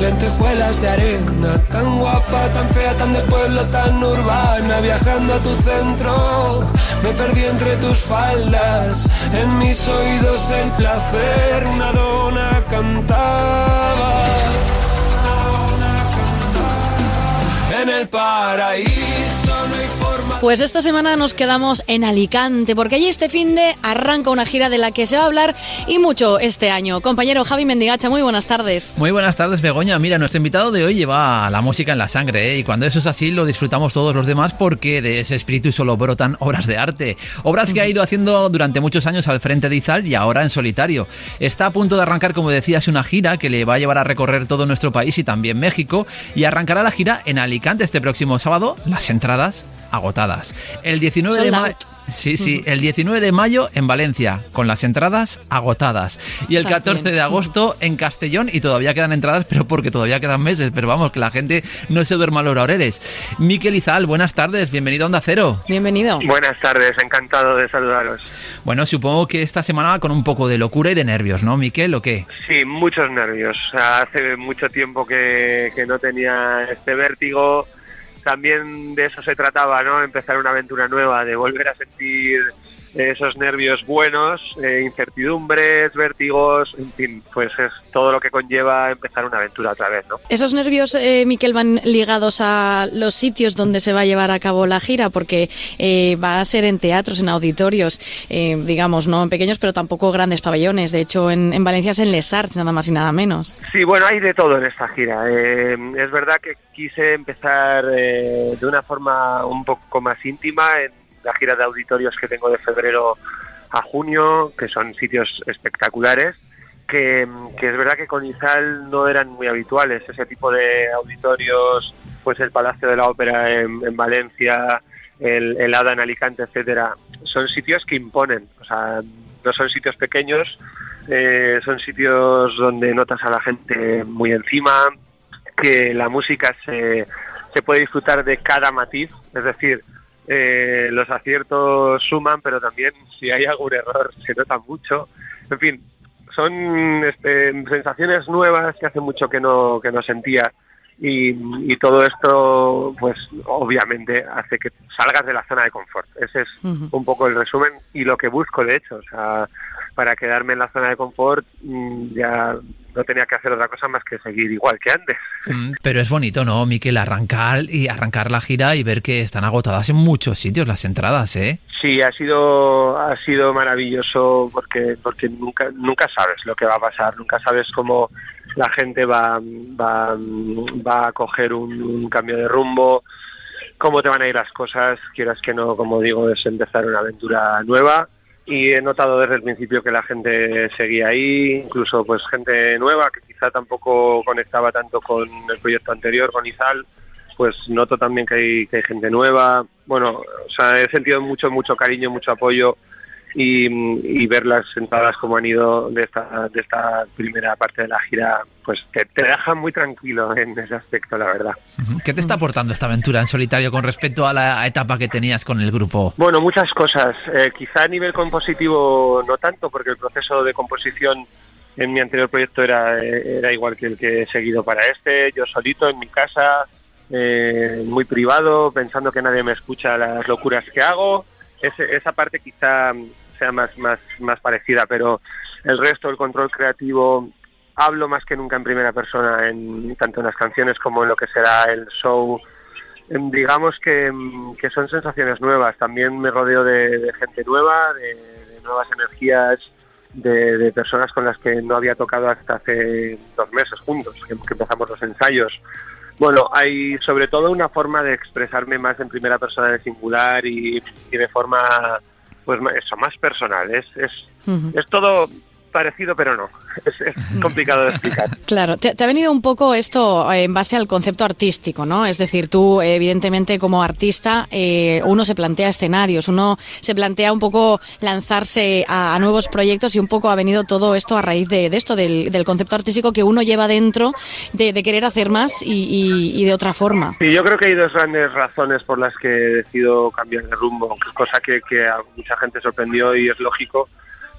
lentejuelas de arena, tan guapa, tan fea, tan de pueblo, tan urbana, viajando a tu centro, me perdí entre tus faldas, en mis oídos el placer, una dona cantaba. En el paraíso. Pues esta semana nos quedamos en Alicante, porque allí este fin de arranca una gira de la que se va a hablar y mucho este año. Compañero Javi Mendigacha, muy buenas tardes. Muy buenas tardes, Begoña. Mira, nuestro invitado de hoy lleva la música en la sangre, ¿eh? y cuando eso es así, lo disfrutamos todos los demás porque de ese espíritu solo brotan obras de arte. Obras que ha ido haciendo durante muchos años al frente de Izal y ahora en solitario. Está a punto de arrancar, como decías, una gira que le va a llevar a recorrer todo nuestro país y también México, y arrancará la gira en Alicante este próximo sábado. Las entradas agotadas. El 19 de mayo. Sí, sí, el 19 de mayo en Valencia, con las entradas agotadas. Y el También. 14 de agosto en Castellón, y todavía quedan entradas, pero porque todavía quedan meses, pero vamos, que la gente no se duerma a los laureles. Miquel Izal, buenas tardes, bienvenido a Onda Cero. Bienvenido. Buenas tardes, encantado de saludaros. Bueno, supongo que esta semana va con un poco de locura y de nervios, ¿no, Miquel, o qué? Sí, muchos nervios. Hace mucho tiempo que, que no tenía este vértigo. También de eso se trataba, ¿no? Empezar una aventura nueva, de volver a sentir esos nervios buenos, eh, incertidumbres, vértigos, en fin, pues es todo lo que conlleva empezar una aventura otra vez, ¿no? Esos nervios, eh, Miquel, van ligados a los sitios donde se va a llevar a cabo la gira, porque eh, va a ser en teatros, en auditorios, eh, digamos, no en pequeños, pero tampoco grandes pabellones. De hecho, en, en Valencia es en Les Arts, nada más y nada menos. Sí, bueno, hay de todo en esta gira. Es verdad que quise empezar eh, de una forma un poco más íntima en la gira de auditorios que tengo de febrero a junio, que son sitios espectaculares, que, es verdad que con Izal no eran muy habituales. Ese tipo de auditorios, pues el Palacio de la Ópera en, en Valencia, el, el Hada en Alicante, etcétera, son sitios que imponen. O sea, no son sitios pequeños, eh, son sitios donde notas a la gente muy encima, que la música se, se puede disfrutar de cada matiz, es decir, eh, los aciertos suman, pero también si hay algún error se nota mucho. En fin, son este, sensaciones nuevas que hace mucho que no, que no sentía y, y todo esto, pues obviamente hace que salgas de la zona de confort. Ese es un poco el resumen y lo que busco, de hecho. O sea, para quedarme en la zona de confort mm, ya no tenía que hacer otra cosa más que seguir igual que antes. Mm, Pero es bonito, ¿no, Miquel? Arrancar y arrancar la gira y ver que están agotadas en muchos sitios las entradas, ¿eh? Sí, ha sido ha sido maravilloso porque porque nunca nunca sabes lo que va a pasar, nunca sabes cómo la gente va va, va a coger un, un cambio de rumbo, cómo te van a ir las cosas, quieras que no, como digo, es empezar una aventura nueva y he notado desde el principio que la gente seguía ahí, incluso pues gente nueva que quizá tampoco conectaba tanto con el proyecto anterior, con Izal, pues noto también que hay, que hay gente nueva. Bueno, o sea, he sentido mucho, mucho cariño, mucho apoyo y, y ver las entradas como han ido de esta, de esta primera parte de la gira, pues te, te deja muy tranquilo en ese aspecto, la verdad. ¿Qué te está aportando esta aventura en solitario con respecto a la etapa que tenías con el grupo? Bueno, muchas cosas. Eh, quizá a nivel compositivo no tanto, porque el proceso de composición en mi anterior proyecto era, era igual que el que he seguido para este, yo solito en mi casa, eh, muy privado, pensando que nadie me escucha las locuras que hago. Ese- esa parte quizá sea más, más, más parecida, pero el resto, el control creativo, hablo más que nunca en primera persona, en, tanto en las canciones como en lo que será el show. Em, Digamos que, mm, que son sensaciones nuevas. También me rodeo de, gente nueva, de, nuevas energías, de, personas con las que no había tocado hasta hace dos meses juntos, que empezamos los ensayos. Bueno, hay sobre todo una forma de expresarme más en primera persona de singular y, y de forma, pues eso, más personal. Es, es, es todo parecido, pero no. Es, complicado de explicar. Claro, te, ha venido un poco esto eh, en base al concepto artístico, ¿no? Es decir, tú, evidentemente, como artista, eh, uno se plantea escenarios, uno se plantea un poco lanzarse a, nuevos proyectos y un poco ha venido todo esto a raíz de, esto, del, concepto artístico que uno lleva dentro de, querer hacer más y, de otra forma. Sí, yo creo que hay dos grandes razones por las que he decidido cambiar de rumbo, cosa que, que a mucha gente sorprendió y es lógico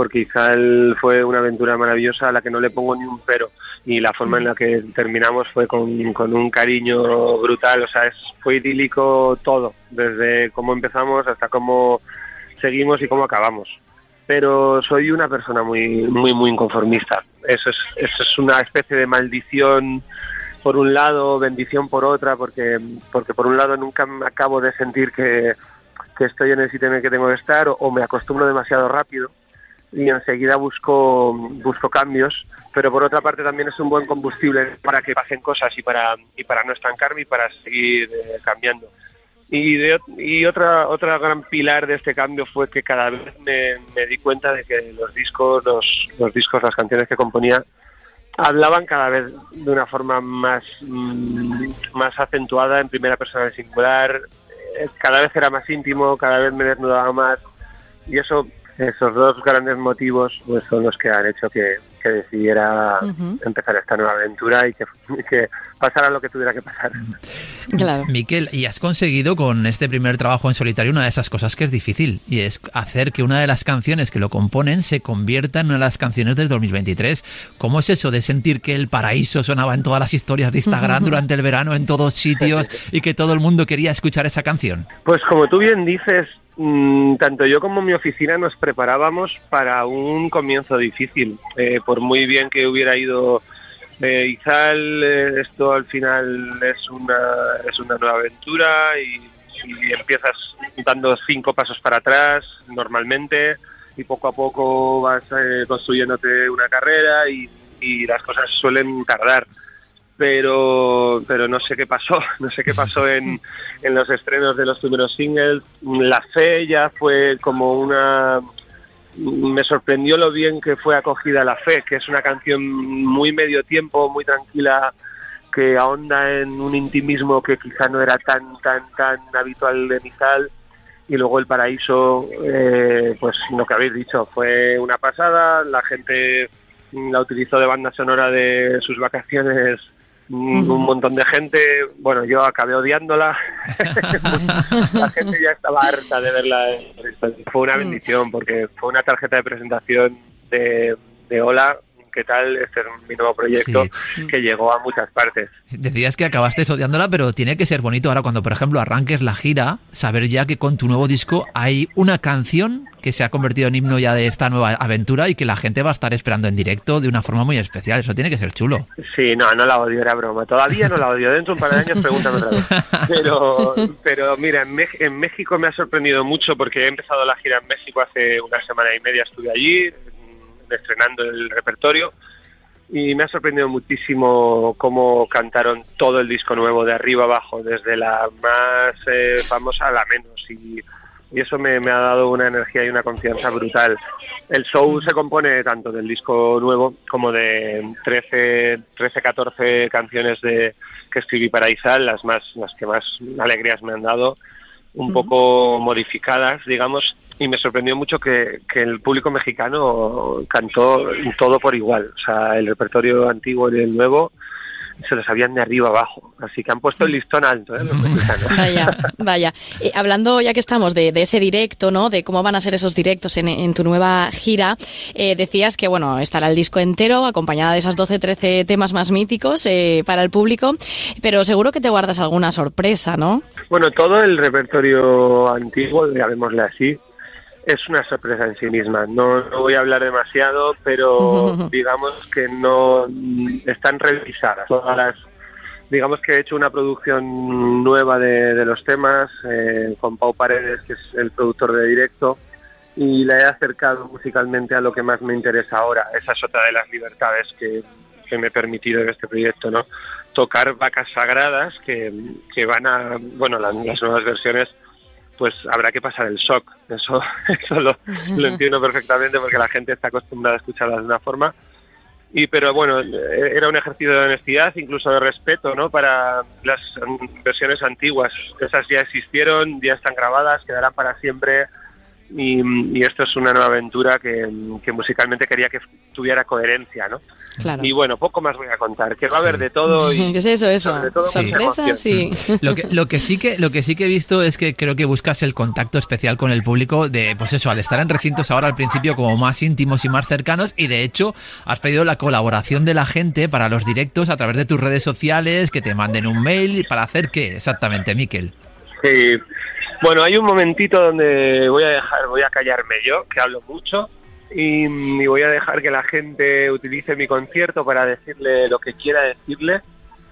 porque Izal fue una aventura maravillosa a la que no le pongo ni un pero y la forma en la que terminamos fue con, un cariño brutal, o sea, es, fue idílico todo, desde cómo empezamos hasta cómo seguimos y cómo acabamos. Pero soy una persona muy, muy, muy inconformista. Eso es, eso es una especie de maldición por un lado, bendición por otra, porque, porque por un lado nunca acabo de sentir que, que estoy en el sitio en el que tengo que estar o me acostumbro demasiado rápido y enseguida busco, busco cambios, pero por otra parte también es un buen combustible para que pasen cosas y para, y para no estancarme y para seguir eh, cambiando. Y, y otra, otra gran pilar de este cambio fue que cada vez me, di cuenta de que los discos, los, los, discos, las canciones que componía, hablaban cada vez de una forma más, mm, más acentuada en primera persona de singular, eh, cada vez era más íntimo, cada vez me desnudaba más y eso esos dos grandes motivos pues, son los que han hecho que, decidiera empezar esta nueva aventura y que, que, pasara lo que tuviera que pasar. Claro. Miquel, y has conseguido con este primer trabajo en solitario una de esas cosas que es difícil, y es hacer que una de las canciones que lo componen se convierta en una de las canciones del 2023. ¿Cómo es eso de sentir que el paraíso sonaba en todas las historias de Instagram durante el verano, en todos sitios, y que todo el mundo quería escuchar esa canción? Pues como tú bien dices, tanto yo como mi oficina nos preparábamos para un comienzo difícil. Eh, por muy bien que hubiera ido eh, Izal, eh, esto al final es una, es una nueva aventura y, empiezas dando cinco pasos para atrás normalmente y poco a poco vas construyéndote una carrera y las cosas suelen tardar pero pero no sé qué pasó, no sé qué pasó en, en los estrenos de los primeros singles. La fe ya fue como una me sorprendió lo bien que fue acogida La Fe, que es una canción muy medio tiempo, muy tranquila, que ahonda en un intimismo que quizá no era tan tan tan habitual de Mizal. Y luego El Paraíso, eh, pues lo que habéis dicho, fue una pasada. La gente la utilizó de banda sonora de sus vacaciones un montón de gente, bueno, yo acabé odiándola, la gente ya estaba harta de verla. Fue una mm. bendición porque fue una tarjeta de presentación de, de Hola qué tal, este es mi nuevo proyecto que llegó a muchas partes. Decías que acabaste odiándola, pero tiene que ser bonito ahora cuando, por ejemplo, arranques la gira, saber ya que con tu nuevo disco hay una canción que se ha convertido en himno ya de esta nueva aventura y que la gente va a estar esperando en directo de una forma muy especial. Eso tiene que ser chulo. Sí, no, no la odio, era broma. Todavía no la odio. Dentro de un par de años pregúntame otra vez. Pero, pero mira, en, en México me ha sorprendido mucho porque he empezado la gira en México hace una semana y media. Estuve allí, estrenando el repertorio. Y me ha sorprendido muchísimo cómo cantaron todo el disco nuevo de arriba abajo, desde la más eh, famosa a la menos. Y, eso me, ha dado una energía y una confianza brutal. El show se compone tanto del disco nuevo como de 13, 13 14 canciones de que escribí para Izal, las más las que más alegrías me han dado un poco modificadas, digamos, y me sorprendió mucho que, que, el público mexicano cantó todo por igual, o sea, el repertorio antiguo y el nuevo se lo sabían de arriba abajo. Así que han puesto el listón alto, ¿eh? Vaya, vaya. hablando ya que estamos de, ese directo, ¿no? De cómo van a ser esos directos en, tu nueva gira, eh, decías que, bueno, estará el disco entero acompañada de esas 12, 13 temas más míticos eh, para el público, pero seguro que te guardas alguna sorpresa, ¿no? Bueno, todo el repertorio antiguo, llamémosle así, es una sorpresa en sí misma. No, voy a hablar demasiado, pero digamos que no están revisadas todas las. Digamos que he hecho una producción nueva de, los temas eh, con Pau Paredes, que es el productor de directo, y la he acercado musicalmente a lo que más me interesa ahora. Esa es otra de las libertades que, me he permitido en este proyecto, ¿no? Tocar vacas sagradas que, que van a, bueno, las nuevas versiones pues habrá que pasar el shock. Eso, eso lo, lo entiendo perfectamente porque la gente está acostumbrada a escucharlas de una forma. Y pero bueno, eh, era un ejercicio de honestidad, incluso de respeto, ¿no? Para las versiones antiguas. Esas ya existieron, ya están grabadas, quedarán para siempre y, esto es una nueva aventura que, musicalmente quería que tuviera coherencia, ¿no? Y bueno, poco más voy a contar, que va a haber de todo. Y ¿Qué es eso, eso? Sorpresas, sí. Lo que, lo, que sí que, lo que sí que he visto es que creo que buscas el contacto especial con el público de, pues eso, al estar en recintos ahora al principio como más íntimos y más cercanos y de hecho has pedido la colaboración de la gente para los directos a través de tus redes sociales, que te manden un mail, ¿para hacer qué exactamente, Miquel? Sí, bueno, hay un momentito donde voy a dejar, voy a callarme yo, que hablo mucho, y, voy a dejar que la gente utilice mi concierto para decirle lo que quiera decirle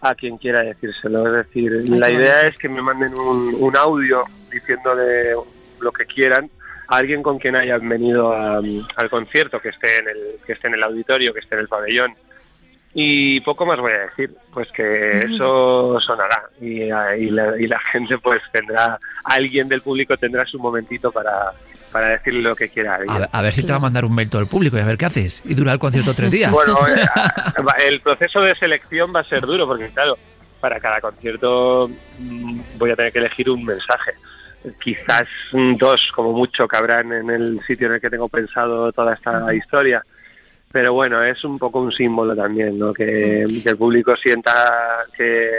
a quien quiera decírselo. Es decir, la idea es que me manden un, audio diciéndole lo que quieran a alguien con quien hayan venido al concierto, que esté en el que esté en el auditorio, que esté en el pabellón y poco más voy a decir, pues que eso sonará y, y, la, y, la, gente pues tendrá, alguien del público tendrá su momentito para, para decirle lo que quiera. A, ver si te va a mandar un mail todo el público y a ver qué haces. Y dura el concierto tres días. Bueno, eh, el proceso de selección va a ser duro porque claro, para cada concierto mm, voy a tener que elegir un mensaje. Quizás dos como mucho cabrán en el sitio en el que tengo pensado toda esta historia pero bueno, es un poco un símbolo también, ¿no? Que, el público sienta que,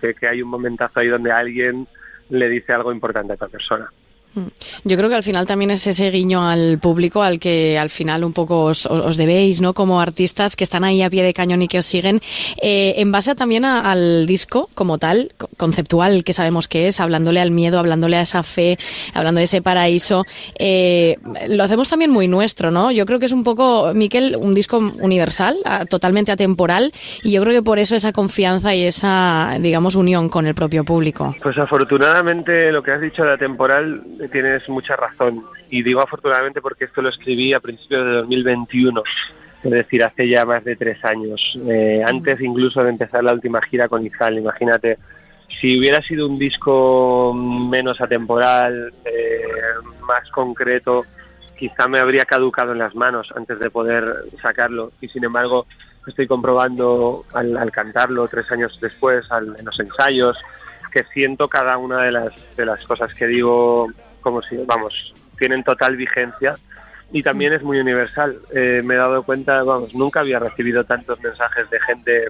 que, hay un momentazo ahí donde alguien le dice algo importante a esta persona. Mm. Yo creo que al final también es ese guiño al público al que al final un poco os, debéis, ¿no? Como artistas que están ahí a pie de cañón y que os siguen. Eh, en base también al disco como tal, conceptual que sabemos que es, hablándole al miedo, hablándole a esa fe, hablando de ese paraíso, eh, lo hacemos también muy nuestro, ¿no? Yo creo que es un poco, Miquel, un disco universal, totalmente atemporal, y yo creo que por eso esa confianza y esa, digamos, unión con el propio público. Pues afortunadamente lo que has dicho de atemporal tienes mucha razón. Y digo afortunadamente porque esto lo escribí a principios de 2021, es decir, hace ya más de tres años, eh, antes incluso de empezar la última gira con Izal. Imagínate, si hubiera sido un disco menos atemporal, eh, más concreto, quizá me habría caducado en las manos antes de poder sacarlo. Y sin embargo, estoy comprobando al, cantarlo tres años después, en los ensayos, que siento cada una de las, de las cosas que digo como si, vamos, tienen total vigencia y también es muy universal. Eh, me he dado cuenta, vamos, nunca había recibido tantos mensajes de gente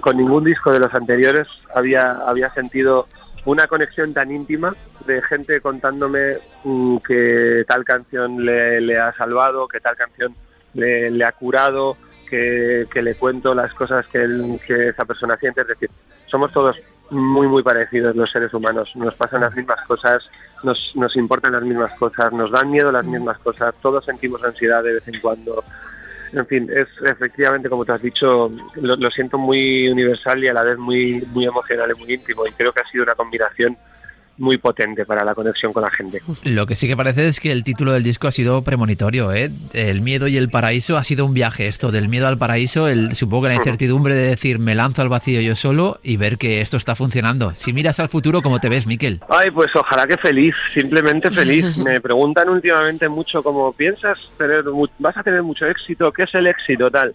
con ningún disco de los anteriores. Había, había sentido una conexión tan íntima de gente contándome mm, que tal canción le, ha salvado, que tal canción le, ha curado, que, le cuento las cosas que, que esa persona siente. Es decir, somos todos muy, muy parecidos los seres humanos. Nos pasan las mismas cosas, nos, nos importan las mismas cosas, nos dan miedo las mismas cosas, todos sentimos ansiedad de vez en cuando. En fin, es efectivamente, como te has dicho, lo, lo siento muy universal y a la vez muy, muy emocional y muy íntimo. Y creo que ha sido una combinación muy potente para la conexión con la gente. Lo que sí que parece es que el título del disco ha sido premonitorio, ¿eh? El miedo y el paraíso ha sido un viaje esto, del miedo al paraíso, el, supongo que la incertidumbre de decir me lanzo al vacío yo solo y ver que esto está funcionando. Si miras al futuro, ¿cómo te ves, Miquel? Ay, pues ojalá que feliz, simplemente feliz. me preguntan últimamente mucho cómo piensas, tener, vas a tener mucho éxito, ¿qué es el éxito tal?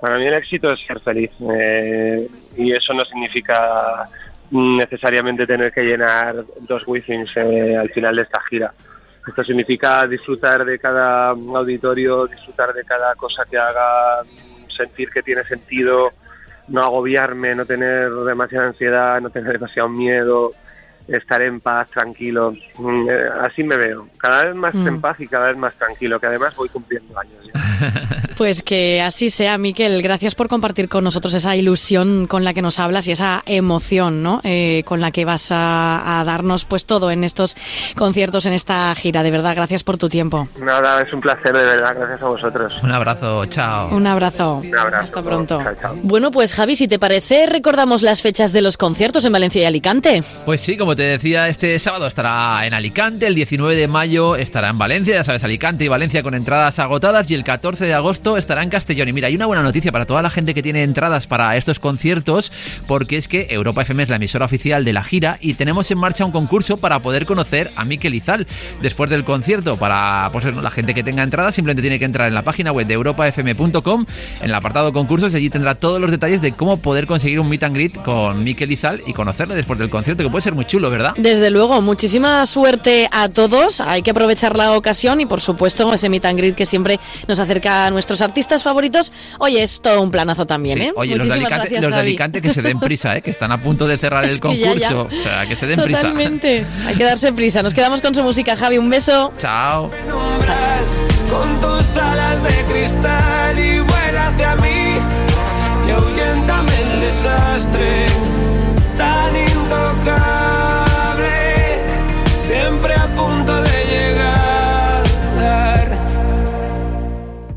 Para mí el éxito es ser feliz eh, y eso no significa necesariamente tener que llenar dos withings eh, al final de esta gira. Esto significa disfrutar de cada auditorio, disfrutar de cada cosa que haga sentir que tiene sentido, no agobiarme, no tener demasiada ansiedad, no tener demasiado miedo, estar en paz, tranquilo. Mm, eh, así me veo, cada vez más en mm. paz y cada vez más tranquilo, que además voy cumpliendo años. Pues que así sea, Miquel. Gracias por compartir con nosotros esa ilusión con la que nos hablas y esa emoción ¿no? Eh, con la que vas a, darnos pues todo en estos conciertos, en esta gira. De verdad, gracias por tu tiempo. Nada, es un placer, de verdad. Gracias a vosotros. Un abrazo, chao. Un abrazo. Hasta pronto. Bueno, pues Javi, si te parece, recordamos las fechas de los conciertos en Valencia y Alicante. Pues sí, como te decía, este sábado estará en Alicante, el 19 de mayo estará en Valencia, ya sabes, Alicante y Valencia con entradas agotadas y el 14 de agosto estará en Castellón. Y mira, hay una buena noticia para toda la gente que tiene entradas para estos conciertos, porque es que Europa FM es la emisora oficial de la gira y tenemos en marcha un concurso para poder conocer a Miquel Izal después del concierto. Para pues, la gente que tenga entradas simplemente tiene que entrar en la página web de europafm.com, en el apartado concursos, y allí tendrá todos los detalles de cómo poder conseguir un meet and greet con Miquel Izal y conocerle después del concierto, que puede ser muy chulo, ¿verdad? Desde luego, muchísima suerte a todos. Hay que aprovechar la ocasión y, por supuesto, ese meet and greet que siempre nos acerca a nuestros artistas favoritos. Oye, es todo un planazo también, ¿eh? Oye, los de, Alicante, los de Alicante que se den prisa, ¿eh? Que están a punto de cerrar el concurso. O sea, que se den prisa. Totalmente. Hay que darse prisa. Nos quedamos con su música, Javi. Un beso. Chao. Con tus alas de cristal y vuela hacia mí y ahuyéntame el desastre